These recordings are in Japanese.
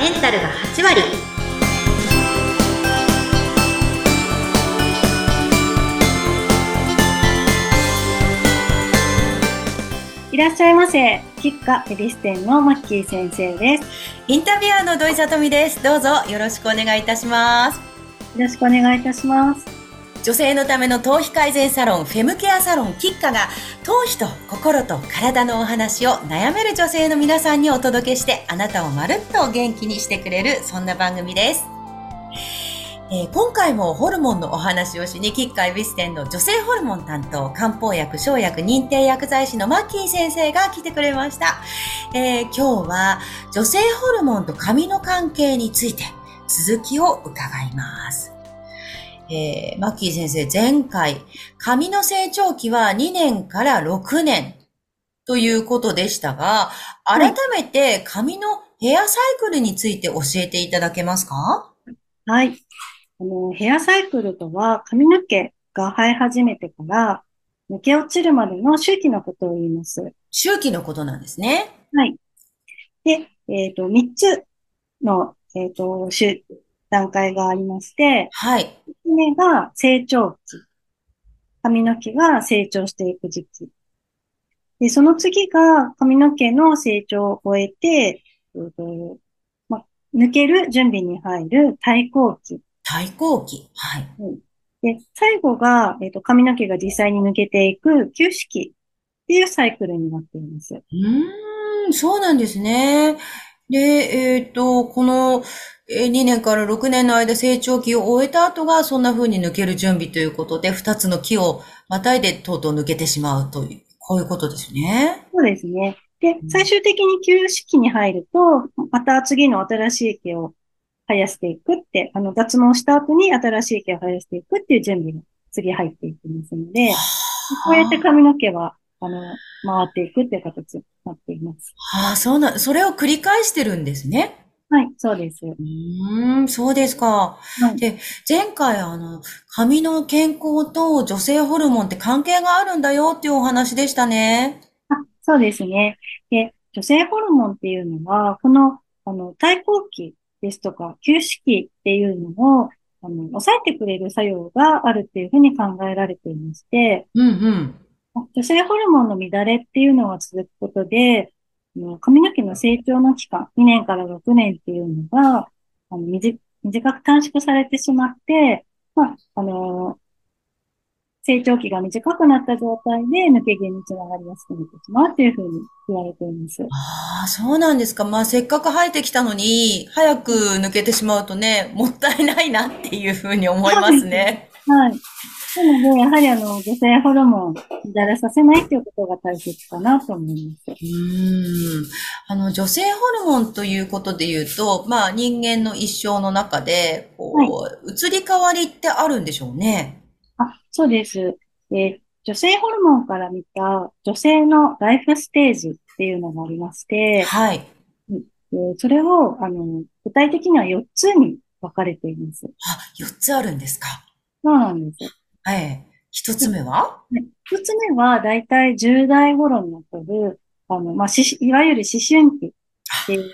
メンタルが8割いらっしゃいませ。キッカエビス店のマッキー先生です。インタビュアーの土井さとみです。どうぞよろしくお願いいたします。よろしくお願いいたします。女性のための頭皮改善サロン、フェムケアサロンキッカが、頭皮と心と体のお話を悩める女性の皆さんにお届けして、あなたをまるっと元気にしてくれる、そんな番組です。えー今回もホルモンのお話をしに、キッカエビス店の女性ホルモン担当、漢方薬、生薬、認定薬剤師のマッキー先生が来てくれました。えー今日は女性ホルモンと髪の関係について続きを伺います。えーマッキー先生、前回、髪の成長期は2年から6年ということでしたが、い改めて髪のヘアサイクルについて教えていただけますか？はい。あの、ヘアサイクルとは髪の毛が生え始めてから抜け落ちるまでの周期のことを言います。周期のことなんですね。はい。で、えっと、3つの、えっと、週段階がありまして、はい。1つ目が成長期。髪の毛が成長していく時期。で、その次が髪の毛の成長を終えて、えっとま、抜ける準備に入る対抗期。対抗期。はい。で、最後が、えっと、髪の毛が実際に抜けていく休止期っていうサイクルになっています。うーん、そうなんですね。で、えっと、このえー2年から6年の間成長期を終えた後がそんな風に抜ける準備ということで、2つの期をまたいでとうとう抜けてしまうという、こういうことですね。そうですね。でう、ん最終的に休止期に入ると、また次の新しい毛を生やしていくって、あの、脱毛した後に新しい毛を生やしていくっていう準備が次入っていきますので、こうやって髪の毛は、あの、回っていくっていう形になっています。ああ、そうな、それを繰り返してるんですね。はい、そうです。うーん、そうですか。はいで、前回あの、髪の健康と女性ホルモンって関係があるんだよっていうお話でしたね。あ、そうですね。で、女性ホルモンっていうのは、この、あの、対抗期ですとか、休止期っていうのを、あの、抑えてくれる作用があるっていうふうに考えられていまして、うんうん。女性ホルモンの乱れっていうのが続くことで、あの髪の毛の成長の期間、2年から6年っていうのが、あの、短短く短縮されてしまって、まあ、あの、成長期が短くなった状態で抜け毛につながりやすくなってしまうっていうふうに言われています。ああ、そうなんですか。まあ、せっかく生えてきたのに、早く抜けてしまうとね、もったいないなっていうふうに思いますね。はい。なので、やはりあの、女性ホルモンを乱れさせないっていうことが大切かなと思います。うーん。あの、女性ホルモンということで言うと、まあ、人間の一生の中で、こう、移り変わりってあるんでしょうね。あ、そうです。えー女性ホルモンから見た女性のライフステージっていうのがありまして、はい。えーそれを、あの、具体的には4つに分かれています。あ、4つあるんですか。そうなんです。ええ。1つ目は？1つ目は、だいたい10代頃に起こる、あの、まあ、しいわゆる思春期っていう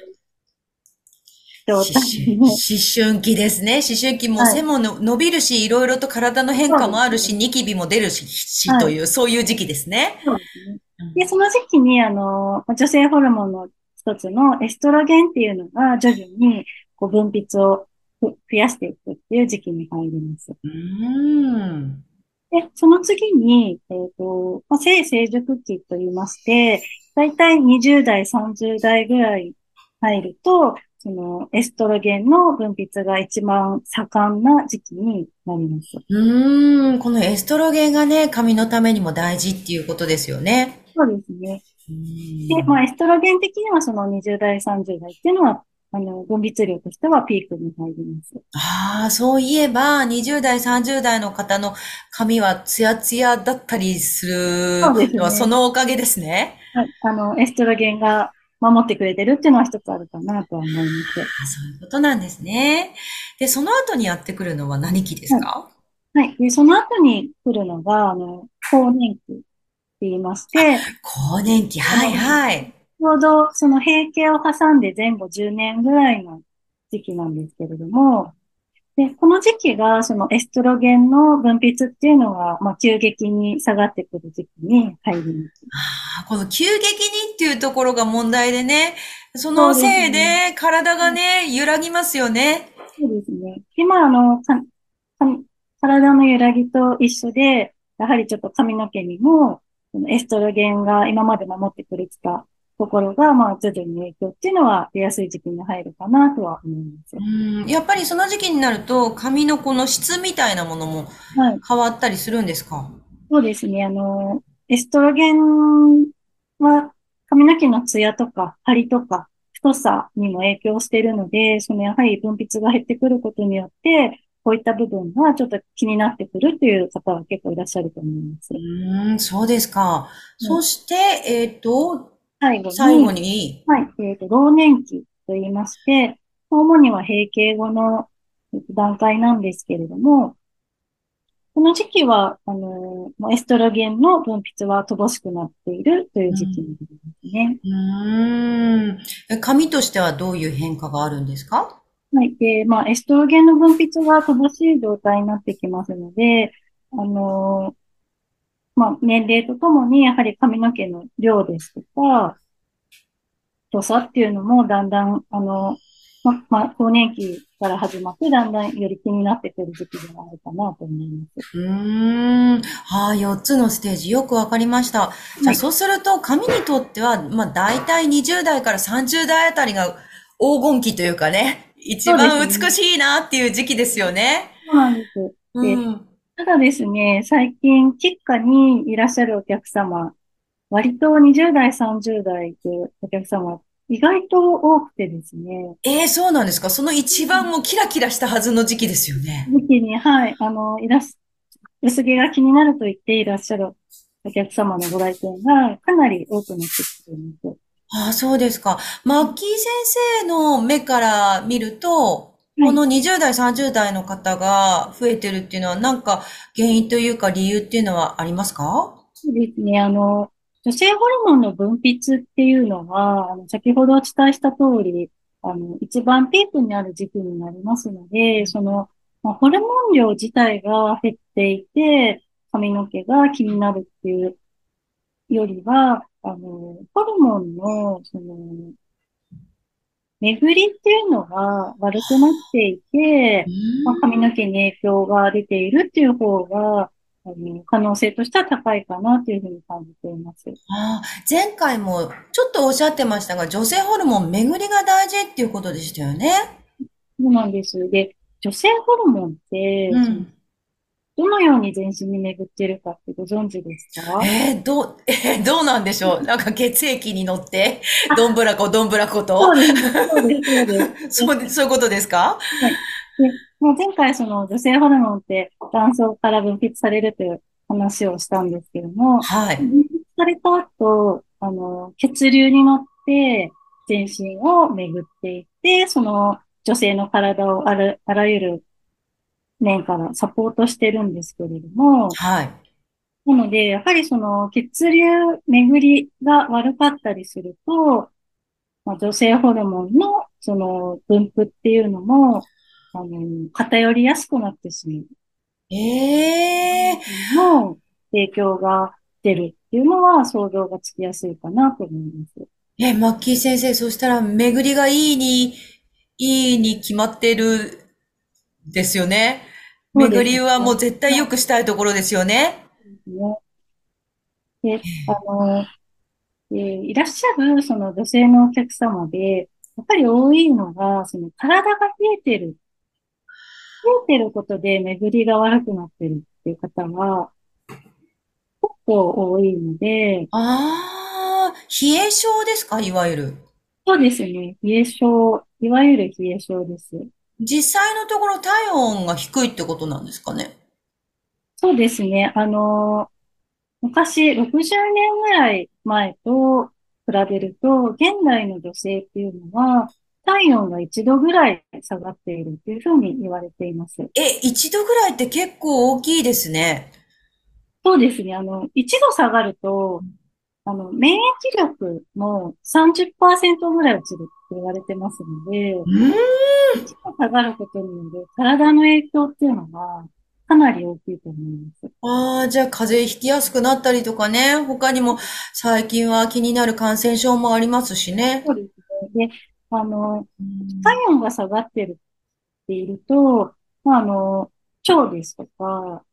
状思態春の思春期ですね。思春期もはい背もの伸びるし、いろいろと体の変化もあるし、ニキビも出るし、しはいという、そういう時期ですね。そうですね。で、その時期に、あの、女性ホルモンの一つのエストロゲンっていうのが徐々にこう分泌をふ増やしていくっていう時期に入ります。うーん。で、その次に、えっと、まあ、性成熟期と言いまして、だいたい20代、30代ぐらい入ると、そのエストロゲンの分泌が一番盛んな時期になります。うーん。このエストロゲンがね、髪のためにも大事っていうことですよね。そうですね。で、んまあ、エストロゲン的にはその20代、30代っていうのは、あの、分泌量としてはピークに入ります。ああ、そういえば、20代、30代の方の髪はツヤツヤだったりするのはそのおかげですね。はい。あの、エストロゲンが守ってくれてるっていうのは一つあるかなとは思います。あそういうことなんですね。で、その後にやってくるのは何期ですか？はい。で、その後に来るのが、あの、更年期って言いまして、更年期、はいはい。ちょうどその閉経を挟んで前後10年ぐらいの時期なんですけれども、で、この時期が、そのエストロゲンの分泌っていうのが、まあ、急激に下がってくる時期に入ります。あーこの急激にっていうところが問題でね、そのせいで体がね、揺らぎますよね。そうですね。で、まあ、あの、か、か体の揺らぎと一緒で、やはりちょっと髪の毛にも、そのエストロゲンが今まで守ってくれてたところが、まあ、徐々に影響っていうのは出やすい時期に入るかなとは思います。うん、やっぱりその時期になると髪のこの質みたいなものもはい。変わったりするんですか？そうですね。あの、エストロゲンは髪の毛のツヤとか張りとか太さにも影響しているので、そのやはり分泌が減ってくることによって、こういった部分がちょっと気になってくるという方は結構いらっしゃると思います。うん、そうですか。そして、えっと、最後に、最後に、はい、えっと、老年期と言いまして、主には閉経後のえっと段階なんですけれども、この時期は、あの、まあエストロゲンの分泌は乏しくなっているという時期になりますね。うん、え髪としてはどういう変化があるんですか？はい。で、まあ、エストロゲンの分泌が乏しい状態になってきますので、あの、まあ、年齢とともに、やはり髪の毛の量ですとか、太さっていうのもだんだん、あの、ま、まあ、更年期から始まって、だんだんより気になってくる時期ではあるかなと思います。うーん。はあ、4つのステージよくわかりました。じゃあ、そうすると、髪にとっては、まあ、大体20代から30代あたりが黄金期というかね、一番美しいなっていう時期ですよね。そうなんです。でうん。ただですね、最近、吉家にいらっしゃるお客様、割と20代、30代というお客様、意外と多くてですね、ええそうなんですか？その一番もうキラキラしたはずの時期ですよね。時期に、はい、あの、いらっし、薄毛が気になると言っていらっしゃるお客様のご来店がかなり多くなってきています。ああ、そうですか。マッキー先生の目から見ると、はいこの20代、30代の方が増えてるっていうのは、なんか原因というか理由っていうのはありますか？そうですね、あの、女性ホルモンの分泌っていうのは、あの、先ほどお伝えした通り、あの、一番ピークになる時期になりますので、その、まあ、ホルモン量自体が減っていて、髪の毛が気になるっていうよりは、あの、ホルモンの、その、巡りっていうのが悪くなっていて、まあ、髪の毛に影響が出ているっていう方が、あの、可能性としては高いかなというふうに感じています。ああ、前回もちょっとおっしゃってましたが、女性ホルモン巡りが大事っていうことでしたよね。そうなんです。で、女性ホルモンって、うん。どのように全身に巡っているかってご存知ですか？えー、どう、えー、どうなんでしょう？なんか血液に乗って、どんぶらこどんぶらこそと？うです、そうです、そうです。そうで、そういうことですか？で、もう前回その女性ホルモンって卵巣から分泌されるという話をしたんですけども、はい。分泌された後、あの、血流に乗って全身を巡っていって、その女性の体をあら、あらゆる面からサポートしてるんですけれども、はい。なので、やはりその血流巡りが悪かったりすると、まあ、女性ホルモンのその分布っていうのも、あの、偏りやすくなってしまう。ええの影響が出るっていうのは想像がつきやすいかなと思います。え、マッキー先生、そしたら、巡りがいいに、いいに決まってる、ですよね。巡りはもう絶対良くしたいところですよね。ね。で、あの、えーいらっしゃるその女性のお客様で、やっぱり多いのが、その体が冷えてる。冷えてることで巡りが悪くなってるっていう方は、結構多いので、ああ、冷え性ですか？いわゆる。そうですね。冷え性、いわゆる冷え性です。実際のところ体温が低いってことなんですかね？そうですね。あの、昔、60年ぐらい前と比べると、現代の女性っていうのは、体温が1度ぐらい下がっているというふうに言われています。え、一度ぐらいって結構大きいですね。そうですね。あの、1度下がると、あの、免疫力も30%ぐらい落ちるっ言われてますので、うん。下がることによる体の影響っていうのがかなり大きいと思います。ああ、じゃあ風邪ひきやすくなったりとかね。他にも最近は気になる感染症もありますしね。そうですね。で、あの、うん体温が下がってるっていると、まあ、あの、腸ですとか、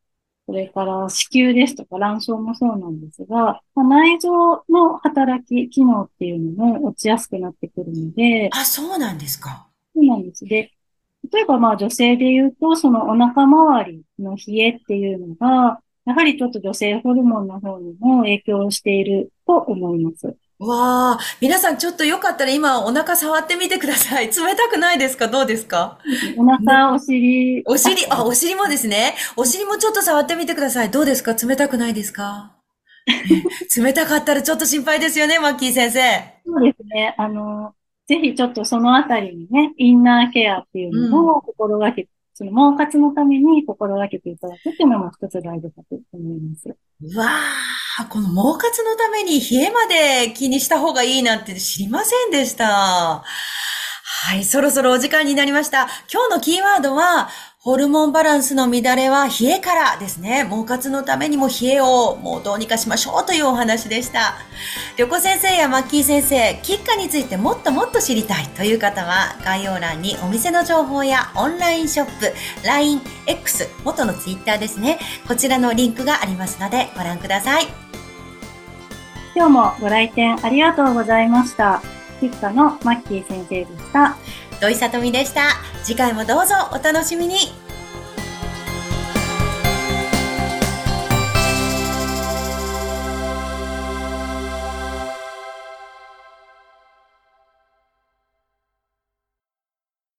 それから子宮ですとか卵巣もそうなんですが、まあ、内臓の働き、機能っていうのも落ちやすくなってくるので、あ、そうなんですか。そうなんです。で、例えばまあ女性で言うと、そのお腹周りの冷えっていうのが、やはりちょっと女性ホルモンの方にも影響していると思います。わあ、皆さんちょっとよかったら今お腹触ってみてください。冷たくないですか？どうですか？お腹、お尻、お尻、あ、お尻もですね。お尻もちょっと触ってみてください。どうですか？冷たくないですか？冷たかったらちょっと心配ですよね、マッキー先生。そうですね。あの、ぜひちょっとそのあたりにね、インナーケアっていうのを心がけ、その毛活のために心がけていただくっていうのも一つ大事かと思います。うわあ、この毛活のために冷えまで気にした方がいいなんて知りませんでした。はい、そろそろお時間になりました。今日のキーワードは、ホルモンバランスの乱れは冷えからですね。毛活のためにも冷えをもうどうにかしましょうというお話でした。旅行先生やマッキー先生、キッカについてもっともっと知りたいという方は、概要欄にお店の情報やオンラインショップ、LINE、X、元のツイッターですね。こちらのリンクがありますのでご覧ください。今日もご来店ありがとうございました。キッカのマッキー先生でした。土井さとみでした。次回もどうぞお楽しみに。